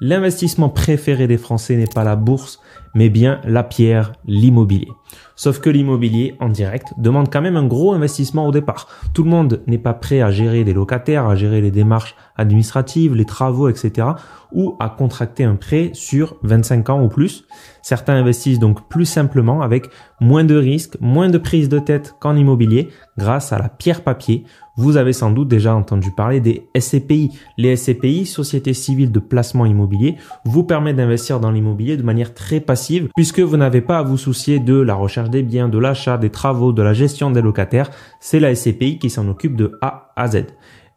L'investissement préféré des Français n'est pas la bourse, mais bien la pierre, l'immobilier. Sauf que l'immobilier en direct demande quand même un gros investissement au départ. Tout le monde n'est pas prêt à gérer des locataires, à gérer les démarches administratives, les travaux, etc. ou à contracter un prêt sur 25 ans ou plus. Certains investissent donc plus simplement avec moins de risques, moins de prise de tête qu'en immobilier grâce à la pierre papier. Vous avez sans doute déjà entendu parler des SCPI. Les SCPI, Sociétés civiles de placement immobilier, vous permettent d'investir dans l'immobilier de manière très passive puisque vous n'avez pas à vous soucier de la recherche des biens, de l'achat, des travaux, de la gestion des locataires. C'est la SCPI qui s'en occupe de A à Z.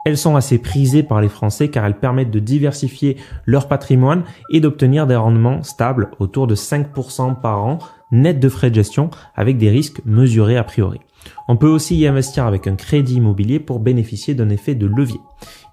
Elles sont assez prisées par les Français car elles permettent de diversifier leur patrimoine et d'obtenir des rendements stables autour de 5% par an net de frais de gestion avec des risques mesurés a priori. On peut aussi y investir avec un crédit immobilier pour bénéficier d'un effet de levier.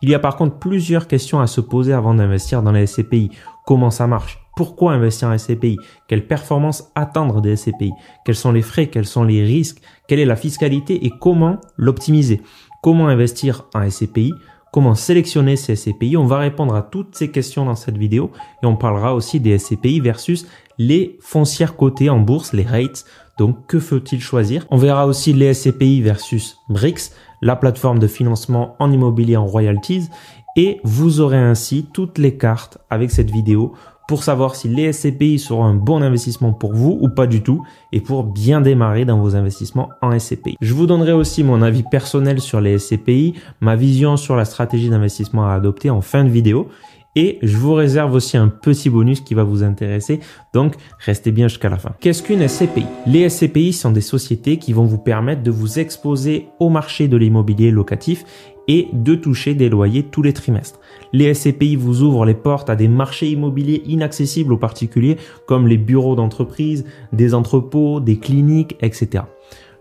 Il y a par contre plusieurs questions à se poser avant d'investir dans les SCPI. Comment ça marche? Pourquoi investir en SCPI Quelle performance attendre des SCPI Quels sont les frais? Quels sont les risques? Quelle est la fiscalité? Et comment l'optimiser? Comment investir en SCPI Comment sélectionner ces SCPI On va répondre à toutes ces questions dans cette vidéo et on parlera aussi des SCPI versus les foncières cotées en bourse, les rates. Donc que faut-il choisir? On verra aussi les SCPI versus BRICS, la plateforme de financement en immobilier en royalties. Et vous aurez ainsi toutes les cartes avec cette vidéo pour savoir si les SCPI seront un bon investissement pour vous ou pas du tout et pour bien démarrer dans vos investissements en SCPI. Je vous donnerai aussi mon avis personnel sur les SCPI, ma vision sur la stratégie d'investissement à adopter en fin de vidéo et je vous réserve aussi un petit bonus qui va vous intéresser, donc restez bien jusqu'à la fin. Qu'est-ce qu'une SCPI Les SCPI sont des sociétés qui vont vous permettre de vous exposer au marché de l'immobilier locatif et de toucher des loyers tous les trimestres. Les SCPI vous ouvrent les portes à des marchés immobiliers inaccessibles aux particuliers comme les bureaux d'entreprise, des entrepôts, des cliniques, etc.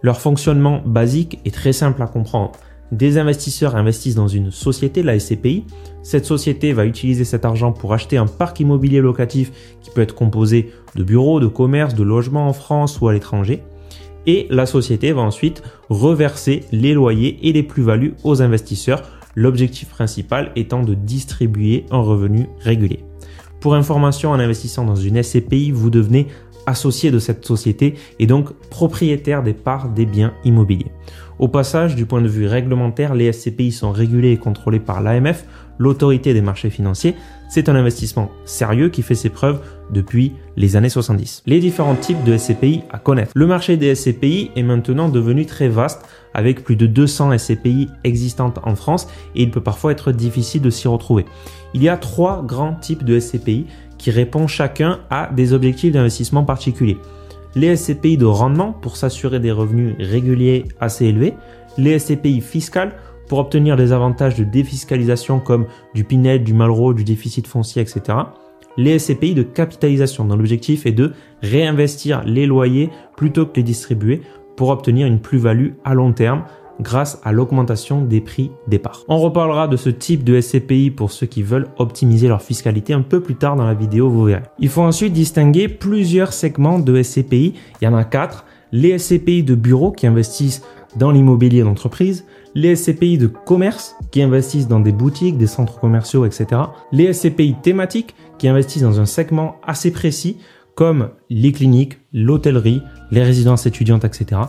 Leur fonctionnement basique est très simple à comprendre. Des investisseurs investissent dans une société, la SCPI. Cette société va utiliser cet argent pour acheter un parc immobilier locatif qui peut être composé de bureaux, de commerces, de logements en France ou à l'étranger et la société va ensuite reverser les loyers et les plus-values aux investisseurs, l'objectif principal étant de distribuer un revenu régulier. Pour information, en investissant dans une SCPI, vous devenez associé de cette société et donc propriétaire des parts des biens immobiliers. Au passage, du point de vue réglementaire, les SCPI sont régulés et contrôlés par l'AMF, l'autorité des marchés financiers. C'est un investissement sérieux qui fait ses preuves depuis les années 70. Les différents types de SCPI à connaître. Le marché des SCPI est maintenant devenu très vaste avec plus de 200 SCPI existantes en France et il peut parfois être difficile de s'y retrouver. Il y a trois grands types de SCPI qui répondent chacun à des objectifs d'investissement particuliers. Les SCPI de rendement pour s'assurer des revenus réguliers assez élevés, les SCPI fiscales pour obtenir des avantages de défiscalisation comme du Pinel, du Malraux, du déficit foncier, etc. Les SCPI de capitalisation dont l'objectif est de réinvestir les loyers plutôt que les distribuer pour obtenir une plus-value à long terme grâce à l'augmentation des prix des parts. On reparlera de ce type de SCPI pour ceux qui veulent optimiser leur fiscalité un peu plus tard dans la vidéo, vous verrez. Il faut ensuite distinguer plusieurs segments de SCPI. Il y en a quatre. Les SCPI de bureaux qui investissent dans l'immobilier d'entreprise, les SCPI de commerce qui investissent dans des boutiques, des centres commerciaux, etc. Les SCPI thématiques qui investissent dans un segment assez précis comme les cliniques, l'hôtellerie, les résidences étudiantes, etc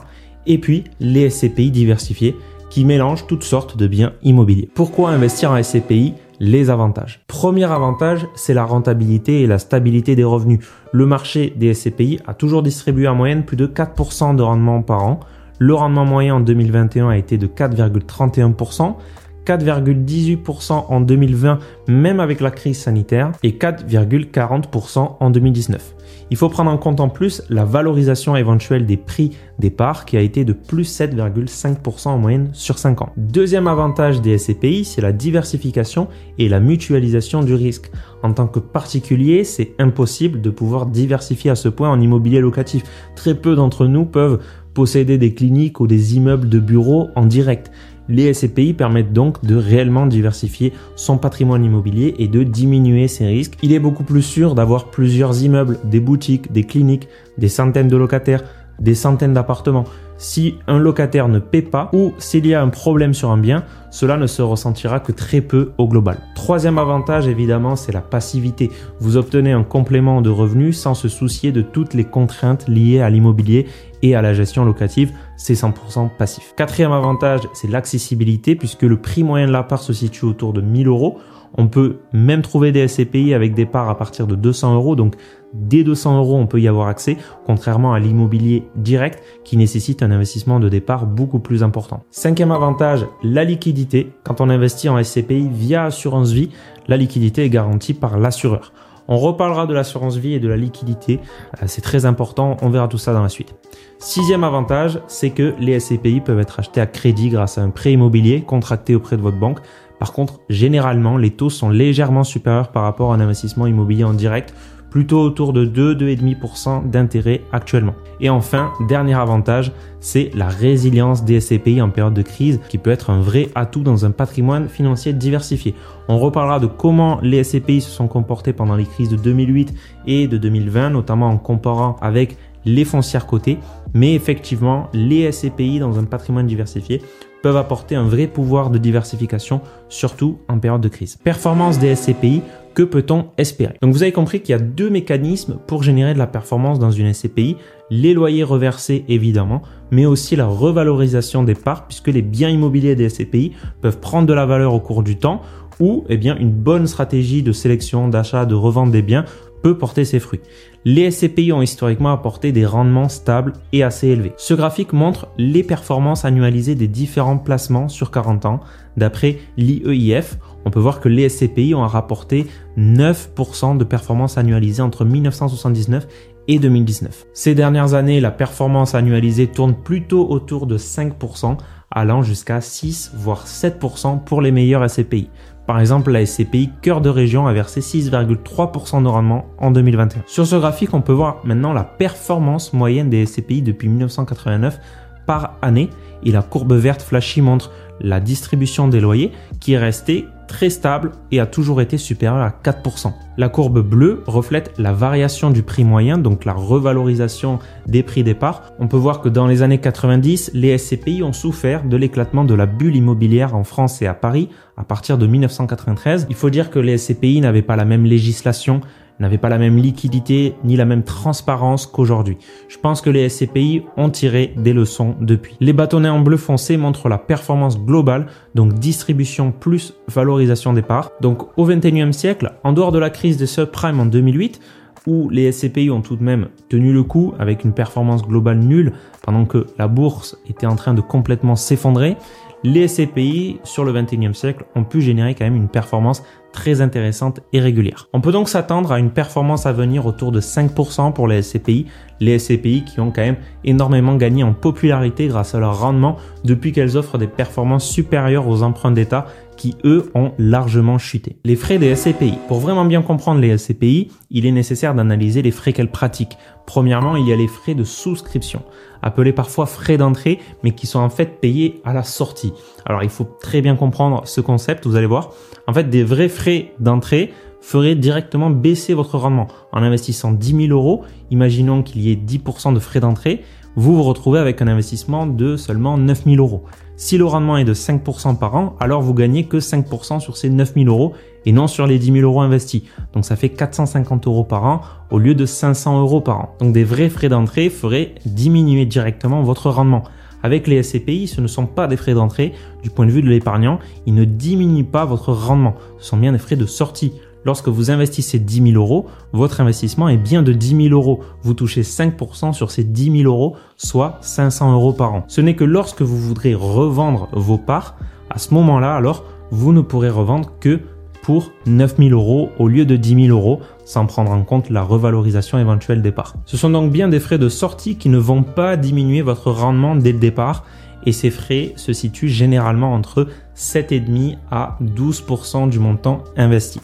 et puis les SCPI diversifiés qui mélangent toutes sortes de biens immobiliers. Pourquoi investir en SCPI les avantages. Premier avantage, c'est la rentabilité et la stabilité des revenus. Le marché des SCPI a toujours distribué en moyenne plus de 4% de rendement par an. Le rendement moyen en 2021 a été de 4,31%. 4,18% en 2020, même avec la crise sanitaire, et 4,40% en 2019. Il faut prendre en compte en plus la valorisation éventuelle des prix des parts qui a été de plus 7,5% en moyenne sur 5 ans. Deuxième avantage des SCPI, c'est la diversification et la mutualisation du risque. En tant que particulier, c'est impossible de pouvoir diversifier à ce point en immobilier locatif. Très peu d'entre nous peuvent posséder des cliniques ou des immeubles de bureaux en direct. Les SCPI permettent donc de réellement diversifier son patrimoine immobilier et de diminuer ses risques. Il est beaucoup plus sûr d'avoir plusieurs immeubles, des boutiques, des cliniques, des centaines de locataires, des centaines d'appartements. Si un locataire ne paie pas ou s'il y a un problème sur un bien, cela ne se ressentira que très peu au global. Troisième avantage, évidemment, c'est la passivité. Vous obtenez un complément de revenus sans se soucier de toutes les contraintes liées à l'immobilier et à la gestion locative, c'est 100% passif. Quatrième avantage, c'est l'accessibilité puisque le prix moyen de l'appart se situe autour de 1000 euros. On peut même trouver des SCPI avec des parts à partir de 200 euros, donc dès 200 euros, on peut y avoir accès, contrairement à l'immobilier direct qui nécessite un investissement de départ beaucoup plus important. Cinquième avantage, la liquidité. Quand on investit en SCPI via assurance vie, la liquidité est garantie par l'assureur. On reparlera de l'assurance vie et de la liquidité, euh, c'est très important, on verra tout ça dans la suite. Sixième avantage, c'est que les SCPI peuvent être achetés à crédit grâce à un prêt immobilier contracté auprès de votre banque. Par contre, généralement, les taux sont légèrement supérieurs par rapport à un investissement immobilier en direct, plutôt autour de 2-2,5% d'intérêt actuellement. Et enfin, dernier avantage, c'est la résilience des SCPI en période de crise qui peut être un vrai atout dans un patrimoine financier diversifié. On reparlera de comment les SCPI se sont comportés pendant les crises de 2008 et de 2020, notamment en comparant avec les foncières cotées. Mais effectivement, les SCPI dans un patrimoine diversifié peuvent apporter un vrai pouvoir de diversification, surtout en période de crise. Performance des SCPI, que peut-on espérer? Donc vous avez compris qu'il y a deux mécanismes pour générer de la performance dans une SCPI, les loyers reversés évidemment, mais aussi la revalorisation des parts puisque les biens immobiliers des SCPI peuvent prendre de la valeur au cours du temps ou eh bien une bonne stratégie de sélection, d'achat, de revente des biens peut porter ses fruits. Les SCPI ont historiquement apporté des rendements stables et assez élevés. Ce graphique montre les performances annualisées des différents placements sur 40 ans. D'après l'IEIF, on peut voir que les SCPI ont rapporté 9% de performance annualisée entre 1979 et 2019. Ces dernières années, la performance annualisée tourne plutôt autour de 5%, allant jusqu'à 6 voire 7% pour les meilleurs SCPI. Par exemple, la SCPI Cœur de Région a versé 6,3% de rendement en 2021. Sur ce graphique, on peut voir maintenant la performance moyenne des SCPI depuis 1989 par année et la courbe verte flashy montre la distribution des loyers qui est restée très stable et a toujours été supérieure à 4%. La courbe bleue reflète la variation du prix moyen, donc la revalorisation des prix des parts. On peut voir que dans les années 90, les SCPI ont souffert de l'éclatement de la bulle immobilière en France et à Paris à partir de 1993. Il faut dire que les SCPI n'avaient pas la même législation, n'avaient pas la même liquidité ni la même transparence qu'aujourd'hui. Je pense que les SCPI ont tiré des leçons depuis. Les bâtonnets en bleu foncé montrent la performance globale, donc distribution plus valorisation des parts. Donc au 21e siècle, en dehors de la crise des subprimes en 2008, où les SCPI ont tout de même tenu le coup avec une performance globale nulle pendant que la bourse était en train de complètement s'effondrer, les SCPI sur le 21e siècle ont pu générer quand même une performance très intéressante et régulière. On peut donc s'attendre à une performance à venir autour de 5% pour les SCPI, les SCPI qui ont quand même énormément gagné en popularité grâce à leur rendement depuis qu'elles offrent des performances supérieures aux emprunts d'État qui eux ont largement chuté. Les frais des SCPI. Pour vraiment bien comprendre les SCPI, il est nécessaire d'analyser les frais qu'elles pratiquent. Premièrement, il y a les frais de souscription, appelés parfois frais d'entrée, mais qui sont en fait payés à la sortie. Alors il faut très bien comprendre ce concept, vous allez voir. En fait, des vrais frais d'entrée feraient directement baisser votre rendement. En investissant 10 000 euros, imaginons qu'il y ait 10% de frais d'entrée, vous vous retrouvez avec un investissement de seulement 9 000 euros. Si le rendement est de 5% par an, alors vous gagnez que 5% sur ces 9 000 euros et non sur les 10 000 euros investis. Donc ça fait 450 euros par an au lieu de 500 euros par an. Donc des vrais frais d'entrée feraient diminuer directement votre rendement. Avec les SCPI, ce ne sont pas des frais d'entrée. Du point de vue de l'épargnant, ils ne diminuent pas votre rendement. Ce sont bien des frais de sortie. Lorsque vous investissez 10 000 euros, votre investissement est bien de 10 000 euros. Vous touchez 5% sur ces 10 000 euros, soit 500 euros par an. Ce n'est que lorsque vous voudrez revendre vos parts, à ce moment-là, alors, vous ne pourrez revendre que pour 9 000 euros au lieu de 10 000 euros, sans prendre en compte la revalorisation éventuelle des parts. Ce sont donc bien des frais de sortie qui ne vont pas diminuer votre rendement dès le départ, et ces frais se situent généralement entre 7,5 à 12% du montant investi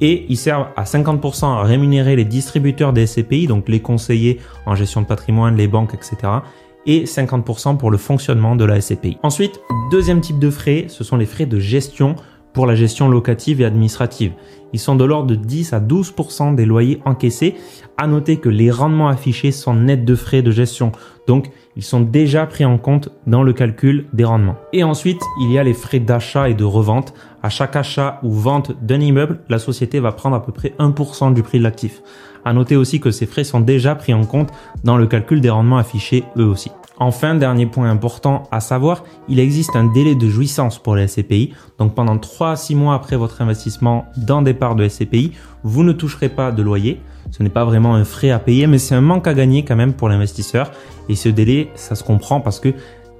et ils servent à 50% à rémunérer les distributeurs des SCPI, donc les conseillers en gestion de patrimoine, les banques, etc. et 50% pour le fonctionnement de la SCPI. Ensuite, deuxième type de frais, ce sont les frais de gestion pour la gestion locative et administrative. Ils sont de l'ordre de 10 à 12% des loyers encaissés. À noter que les rendements affichés sont nets de frais de gestion. Donc, ils sont déjà pris en compte dans le calcul des rendements. Et ensuite, il y a les frais d'achat et de revente. À chaque achat ou vente d'un immeuble, la société va prendre à peu près 1% du prix de l'actif. À noter aussi que ces frais sont déjà pris en compte dans le calcul des rendements affichés eux aussi. Enfin, dernier point important à savoir, il existe un délai de jouissance pour les SCPI. Donc pendant 3 à 6 mois après votre investissement dans des parts de SCPI, vous ne toucherez pas de loyer. Ce n'est pas vraiment un frais à payer, mais c'est un manque à gagner quand même pour l'investisseur. Et ce délai, ça se comprend parce que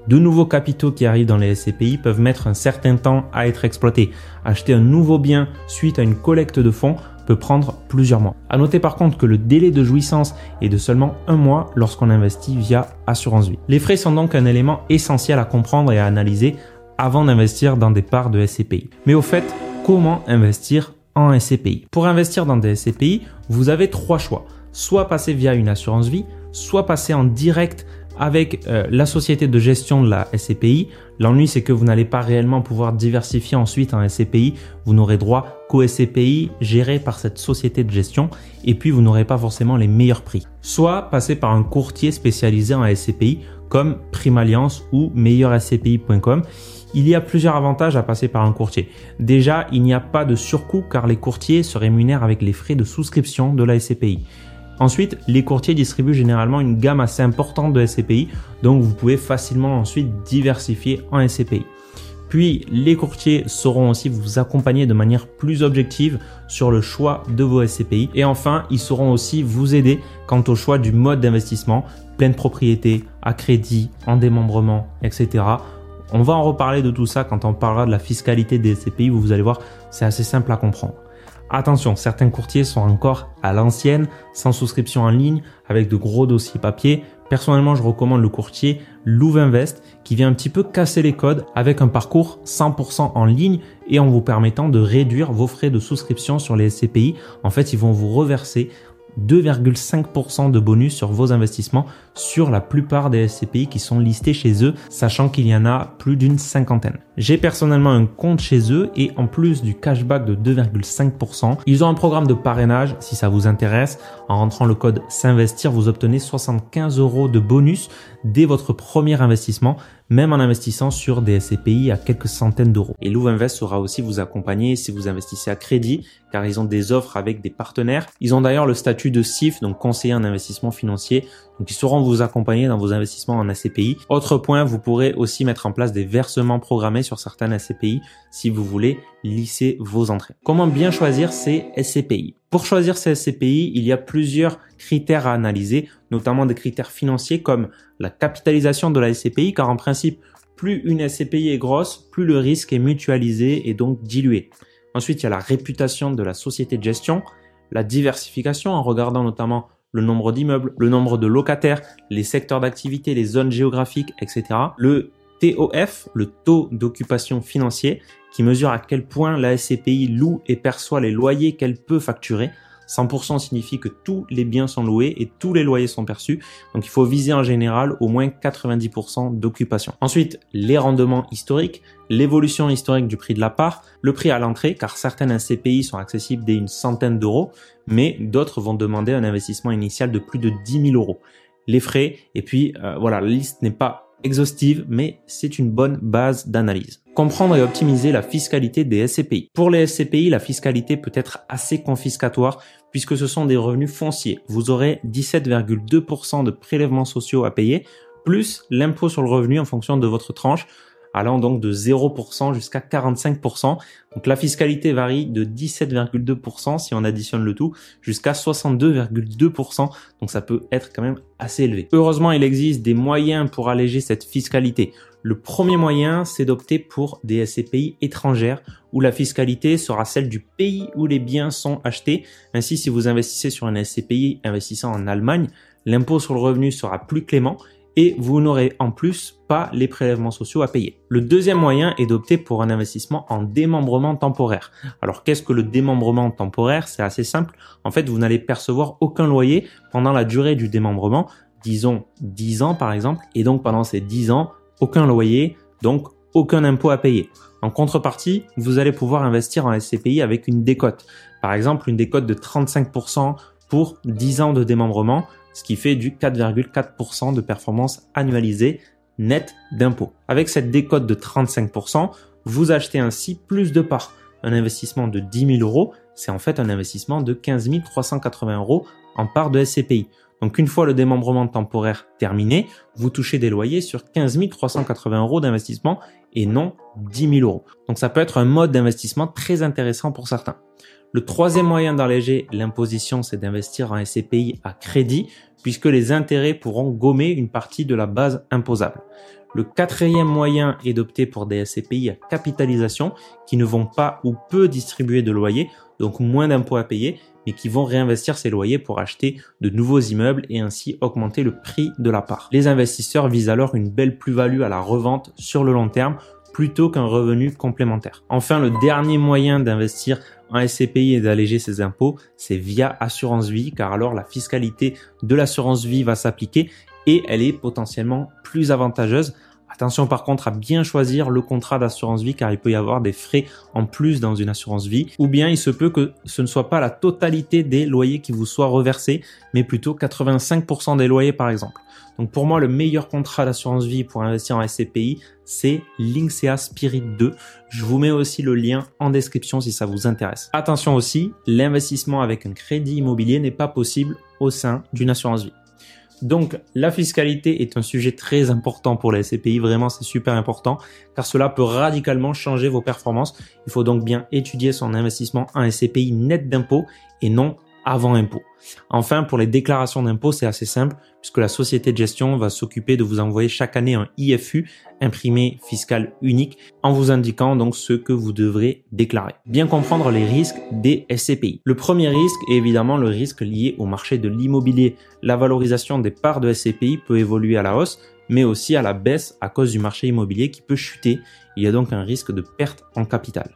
de nouveaux capitaux qui arrivent dans les SCPI peuvent mettre un certain temps à être exploités. Acheter un nouveau bien suite à une collecte de fonds peut prendre plusieurs mois. À noter par contre que le délai de jouissance est de seulement un mois lorsqu'on investit via assurance vie. Les frais sont donc un élément essentiel à comprendre et à analyser avant d'investir dans des parts de SCPI. Mais au fait, comment investir en SCPI Pour investir dans des SCPI, vous avez trois choix. Soit passer via une assurance vie, soit passer en direct avec euh, la société de gestion de la SCPI. L'ennui, c'est que vous n'allez pas réellement pouvoir diversifier ensuite en SCPI. Vous n'aurez droit qu'aux SCPI gérés par cette société de gestion et puis vous n'aurez pas forcément les meilleurs prix. Soit passer par un courtier spécialisé en SCPI comme Primalliance ou meilleurscpi.com. Il y a plusieurs avantages à passer par un courtier. Déjà, il n'y a pas de surcoût car les courtiers se rémunèrent avec les frais de souscription de la SCPI. Ensuite, les courtiers distribuent généralement une gamme assez importante de SCPI, donc vous pouvez facilement ensuite diversifier en SCPI. Puis, les courtiers sauront aussi vous accompagner de manière plus objective sur le choix de vos SCPI. Et enfin, ils sauront aussi vous aider quant au choix du mode d'investissement, pleine propriété, à crédit, en démembrement, etc. On va en reparler de tout ça quand on parlera de la fiscalité des SCPI, vous allez voir, c'est assez simple à comprendre. Attention, certains courtiers sont encore à l'ancienne, sans souscription en ligne, avec de gros dossiers papier. Personnellement, je recommande le courtier Louvinvest qui vient un petit peu casser les codes avec un parcours 100% en ligne et en vous permettant de réduire vos frais de souscription sur les SCPI. En fait, ils vont vous reverser 2,5% de bonus sur vos investissements sur la plupart des SCPI qui sont listés chez eux, sachant qu'il y en a plus d'une cinquantaine. J'ai personnellement un compte chez eux et en plus du cashback de 2,5%, ils ont un programme de parrainage si ça vous intéresse. En rentrant le code s'investir, vous obtenez 75 euros de bonus dès votre premier investissement même en investissant sur des SCPI à quelques centaines d'euros. Et Louvinvest saura aussi vous accompagner si vous investissez à crédit, car ils ont des offres avec des partenaires. Ils ont d'ailleurs le statut de CIF, donc conseiller en investissement financier, donc ils sauront vous accompagner dans vos investissements en SCPI. Autre point, vous pourrez aussi mettre en place des versements programmés sur certaines SCPI si vous voulez lisser vos entrées. Comment bien choisir ces SCPI Pour choisir ces SCPI, il y a plusieurs critères à analyser, notamment des critères financiers comme la capitalisation de la SCPI, car en principe, plus une SCPI est grosse, plus le risque est mutualisé et donc dilué. Ensuite, il y a la réputation de la société de gestion, la diversification en regardant notamment le nombre d'immeubles, le nombre de locataires, les secteurs d'activité, les zones géographiques, etc. TOF, le taux d'occupation financier, qui mesure à quel point la SCPI loue et perçoit les loyers qu'elle peut facturer. 100% signifie que tous les biens sont loués et tous les loyers sont perçus. Donc il faut viser en général au moins 90% d'occupation. Ensuite, les rendements historiques, l'évolution historique du prix de la part, le prix à l'entrée, car certaines SCPI sont accessibles dès une centaine d'euros, mais d'autres vont demander un investissement initial de plus de 10 000 euros. Les frais, et puis euh, voilà, la liste n'est pas exhaustive, mais c'est une bonne base d'analyse. Comprendre et optimiser la fiscalité des SCPI. Pour les SCPI, la fiscalité peut être assez confiscatoire puisque ce sont des revenus fonciers. Vous aurez 17,2% de prélèvements sociaux à payer, plus l'impôt sur le revenu en fonction de votre tranche, allant donc de 0% jusqu'à 45%. Donc la fiscalité varie de 17,2% si on additionne le tout jusqu'à 62,2%. Donc ça peut être quand même assez élevé. Heureusement, il existe des moyens pour alléger cette fiscalité. Le premier moyen, c'est d'opter pour des SCPI étrangères où la fiscalité sera celle du pays où les biens sont achetés. Ainsi, si vous investissez sur un SCPI investissant en Allemagne, l'impôt sur le revenu sera plus clément et vous n'aurez en plus pas les prélèvements sociaux à payer. Le deuxième moyen est d'opter pour un investissement en démembrement temporaire. Alors qu'est-ce que le démembrement temporaire? C'est assez simple. En fait, vous n'allez percevoir aucun loyer pendant la durée du démembrement, disons 10 ans par exemple, et donc pendant ces 10 ans, aucun loyer, donc aucun impôt à payer. En contrepartie, vous allez pouvoir investir en SCPI avec une décote. Par exemple, une décote de 35% pour 10 ans de démembrement, ce qui fait du 4,4% de performance annualisée nette d'impôts. Avec cette décote de 35%, vous achetez ainsi plus de parts. Un investissement de 10 000 euros, c'est en fait un investissement de 15 380 euros en part de SCPI. Donc une fois le démembrement temporaire terminé, vous touchez des loyers sur 15 380 euros d'investissement et non 10 000 euros. Donc ça peut être un mode d'investissement très intéressant pour certains. Le troisième moyen d'alléger l'imposition, c'est d'investir en SCPI à crédit, puisque les intérêts pourront gommer une partie de la base imposable. Le quatrième moyen est d'opter pour des SCPI à capitalisation qui ne vont pas ou peu distribuer de loyers, donc moins d'impôts à payer, mais qui vont réinvestir ces loyers pour acheter de nouveaux immeubles et ainsi augmenter le prix de la part. Les investisseurs visent alors une belle plus-value à la revente sur le long terme plutôt qu'un revenu complémentaire. Enfin, le dernier moyen d'investir en SCPI et d'alléger ses impôts, c'est via assurance vie, car alors la fiscalité de l'assurance vie va s'appliquer et elle est potentiellement plus avantageuse Attention par contre à bien choisir le contrat d'assurance vie car il peut y avoir des frais en plus dans une assurance vie ou bien il se peut que ce ne soit pas la totalité des loyers qui vous soient reversés mais plutôt 85% des loyers par exemple. Donc pour moi le meilleur contrat d'assurance vie pour investir en SCPI c'est Linksea Spirit 2. Je vous mets aussi le lien en description si ça vous intéresse. Attention aussi, l'investissement avec un crédit immobilier n'est pas possible au sein d'une assurance vie. Donc la fiscalité est un sujet très important pour les SCPI, vraiment c'est super important car cela peut radicalement changer vos performances. Il faut donc bien étudier son investissement en SCPI net d'impôt et non avant impôt. Enfin, pour les déclarations d'impôt, c'est assez simple puisque la société de gestion va s'occuper de vous envoyer chaque année un IFU, imprimé fiscal unique, en vous indiquant donc ce que vous devrez déclarer. Bien comprendre les risques des SCPI. Le premier risque est évidemment le risque lié au marché de l'immobilier. La valorisation des parts de SCPI peut évoluer à la hausse, mais aussi à la baisse à cause du marché immobilier qui peut chuter. Il y a donc un risque de perte en capital.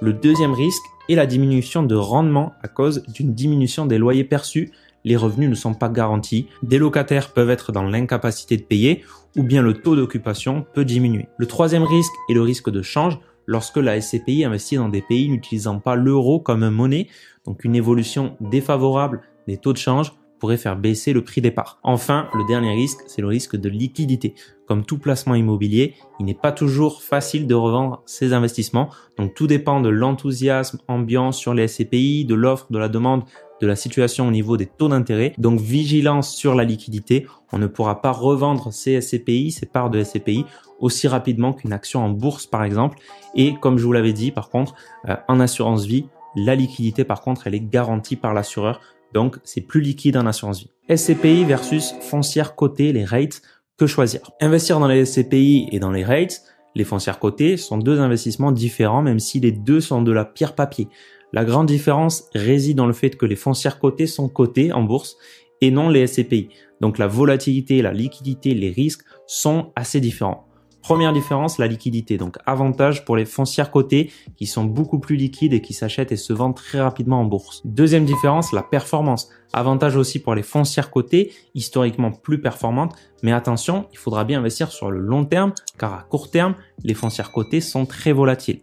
Le deuxième risque est la diminution de rendement à cause d'une diminution des loyers perçus. Les revenus ne sont pas garantis. Des locataires peuvent être dans l'incapacité de payer ou bien le taux d'occupation peut diminuer. Le troisième risque est le risque de change lorsque la SCPI investit dans des pays n'utilisant pas l'euro comme monnaie, donc une évolution défavorable des taux de change pourrait faire baisser le prix des parts. Enfin, le dernier risque, c'est le risque de liquidité. Comme tout placement immobilier, il n'est pas toujours facile de revendre ses investissements. Donc tout dépend de l'enthousiasme ambiant sur les SCPI, de l'offre, de la demande, de la situation au niveau des taux d'intérêt. Donc vigilance sur la liquidité. On ne pourra pas revendre ces SCPI, ces parts de SCPI aussi rapidement qu'une action en bourse par exemple. Et comme je vous l'avais dit par contre, euh, en assurance vie, la liquidité par contre, elle est garantie par l'assureur. Donc, c'est plus liquide en assurance vie. SCPI versus foncière cotée, les rates, que choisir? Investir dans les SCPI et dans les rates, les foncières cotées sont deux investissements différents même si les deux sont de la pierre papier. La grande différence réside dans le fait que les foncières cotées sont cotées en bourse et non les SCPI. Donc la volatilité, la liquidité, les risques sont assez différents. Première différence, la liquidité. Donc avantage pour les foncières cotées qui sont beaucoup plus liquides et qui s'achètent et se vendent très rapidement en bourse. Deuxième différence, la performance. Avantage aussi pour les foncières cotées, historiquement plus performantes. Mais attention, il faudra bien investir sur le long terme car à court terme, les foncières cotées sont très volatiles.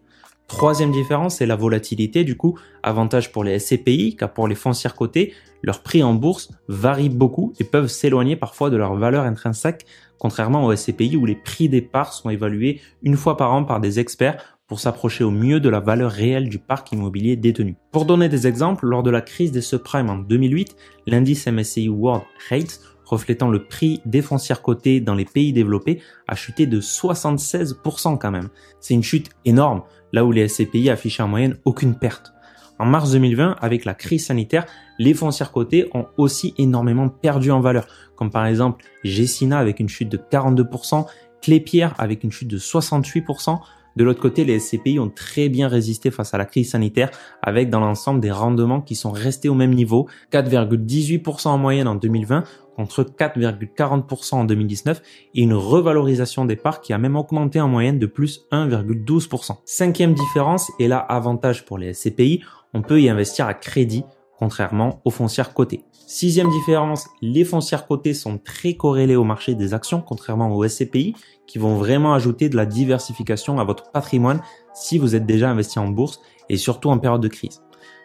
Troisième différence, c'est la volatilité. Du coup, avantage pour les SCPI, car pour les foncières cotées, leurs prix en bourse varient beaucoup et peuvent s'éloigner parfois de leur valeur intrinsèque, contrairement aux SCPI où les prix des parts sont évalués une fois par an par des experts pour s'approcher au mieux de la valeur réelle du parc immobilier détenu. Pour donner des exemples, lors de la crise des subprimes en 2008, l'indice MSCI World Rates reflétant le prix des foncières cotées dans les pays développés, a chuté de 76% quand même. C'est une chute énorme, là où les SCPI affichaient en moyenne aucune perte. En mars 2020, avec la crise sanitaire, les foncières cotées ont aussi énormément perdu en valeur, comme par exemple Gessina avec une chute de 42%, Clépierre avec une chute de 68%, de l'autre côté, les SCPI ont très bien résisté face à la crise sanitaire avec dans l'ensemble des rendements qui sont restés au même niveau, 4,18% en moyenne en 2020 contre 4,40% en 2019 et une revalorisation des parts qui a même augmenté en moyenne de plus 1,12%. Cinquième différence, et là avantage pour les SCPI, on peut y investir à crédit contrairement aux foncières cotées. Sixième différence, les foncières cotées sont très corrélées au marché des actions, contrairement aux SCPI, qui vont vraiment ajouter de la diversification à votre patrimoine si vous êtes déjà investi en bourse et surtout en période de crise.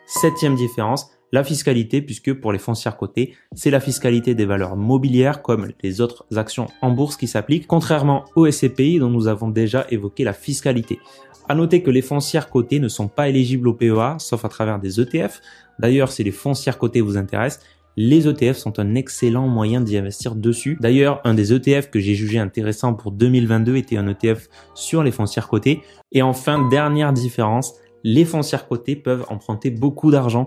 Septième différence, la fiscalité, puisque pour les foncières cotées, c'est la fiscalité des valeurs mobilières comme les autres actions en bourse qui s'appliquent, contrairement aux SCPI dont nous avons déjà évoqué la fiscalité. À noter que les foncières cotées ne sont pas éligibles au PEA, sauf à travers des ETF. D'ailleurs, si les foncières cotées vous intéressent, les ETF sont un excellent moyen d'y investir dessus. D'ailleurs, un des ETF que j'ai jugé intéressant pour 2022 était un ETF sur les foncières cotées. Et enfin, dernière différence, les foncières cotées peuvent emprunter beaucoup d'argent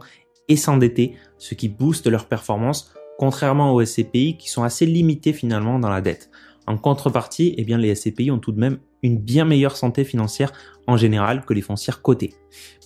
et s'endetter, ce qui booste leur performance, contrairement aux SCPI qui sont assez limités finalement dans la dette. En contrepartie, eh bien, les SCPI ont tout de même une bien meilleure santé financière en général que les foncières cotées.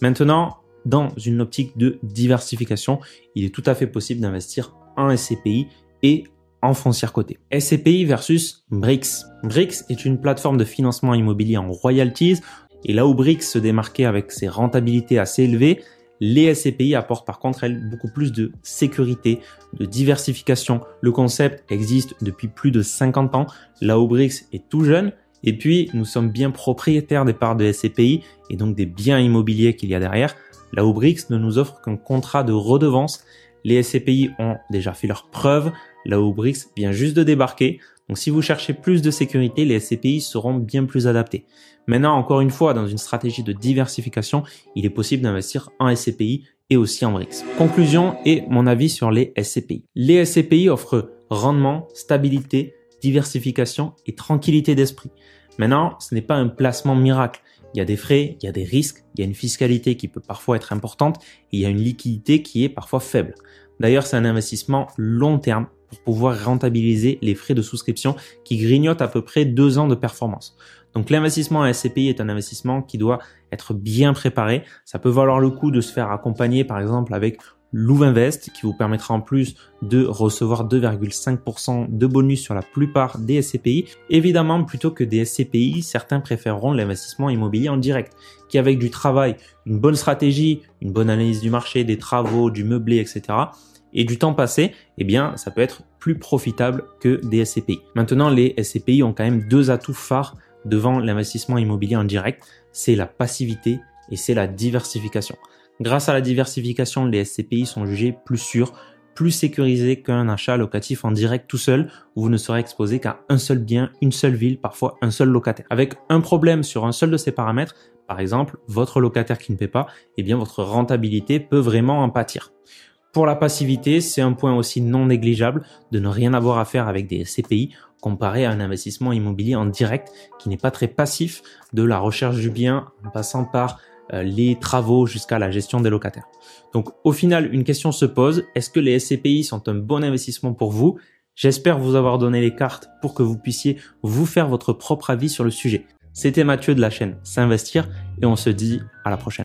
Maintenant, dans une optique de diversification, il est tout à fait possible d'investir en SCPI et en foncière cotée. SCPI versus BRICS. BRICS est une plateforme de financement immobilier en royalties et là où BRICS se démarquait avec ses rentabilités assez élevées, les SCPI apportent par contre, elles, beaucoup plus de sécurité, de diversification. Le concept existe depuis plus de 50 ans. La Brix est tout jeune. Et puis, nous sommes bien propriétaires des parts de SCPI et donc des biens immobiliers qu'il y a derrière. La Brix ne nous offre qu'un contrat de redevance. Les SCPI ont déjà fait leurs preuves. La Brix vient juste de débarquer. Donc si vous cherchez plus de sécurité, les SCPI seront bien plus adaptés. Maintenant, encore une fois, dans une stratégie de diversification, il est possible d'investir en SCPI et aussi en BRICS. Conclusion et mon avis sur les SCPI. Les SCPI offrent rendement, stabilité, diversification et tranquillité d'esprit. Maintenant, ce n'est pas un placement miracle. Il y a des frais, il y a des risques, il y a une fiscalité qui peut parfois être importante et il y a une liquidité qui est parfois faible. D'ailleurs, c'est un investissement long terme pour pouvoir rentabiliser les frais de souscription qui grignotent à peu près deux ans de performance. Donc l'investissement à SCPI est un investissement qui doit être bien préparé. Ça peut valoir le coup de se faire accompagner par exemple avec Louvinvest qui vous permettra en plus de recevoir 2,5% de bonus sur la plupart des SCPI. Évidemment, plutôt que des SCPI, certains préféreront l'investissement immobilier en direct qui avec du travail, une bonne stratégie, une bonne analyse du marché, des travaux, du meublé, etc et du temps passé, eh bien, ça peut être plus profitable que des SCPI. Maintenant, les SCPI ont quand même deux atouts phares devant l'investissement immobilier en direct, c'est la passivité et c'est la diversification. Grâce à la diversification, les SCPI sont jugés plus sûrs, plus sécurisés qu'un achat locatif en direct tout seul, où vous ne serez exposé qu'à un seul bien, une seule ville, parfois un seul locataire. Avec un problème sur un seul de ces paramètres, par exemple, votre locataire qui ne paie pas, eh bien votre rentabilité peut vraiment en pâtir. Pour la passivité, c'est un point aussi non négligeable de ne rien avoir à faire avec des CPI comparé à un investissement immobilier en direct qui n'est pas très passif de la recherche du bien en passant par euh, les travaux jusqu'à la gestion des locataires. Donc au final, une question se pose, est-ce que les SCPI sont un bon investissement pour vous? J'espère vous avoir donné les cartes pour que vous puissiez vous faire votre propre avis sur le sujet. C'était Mathieu de la chaîne S'investir et on se dit à la prochaine.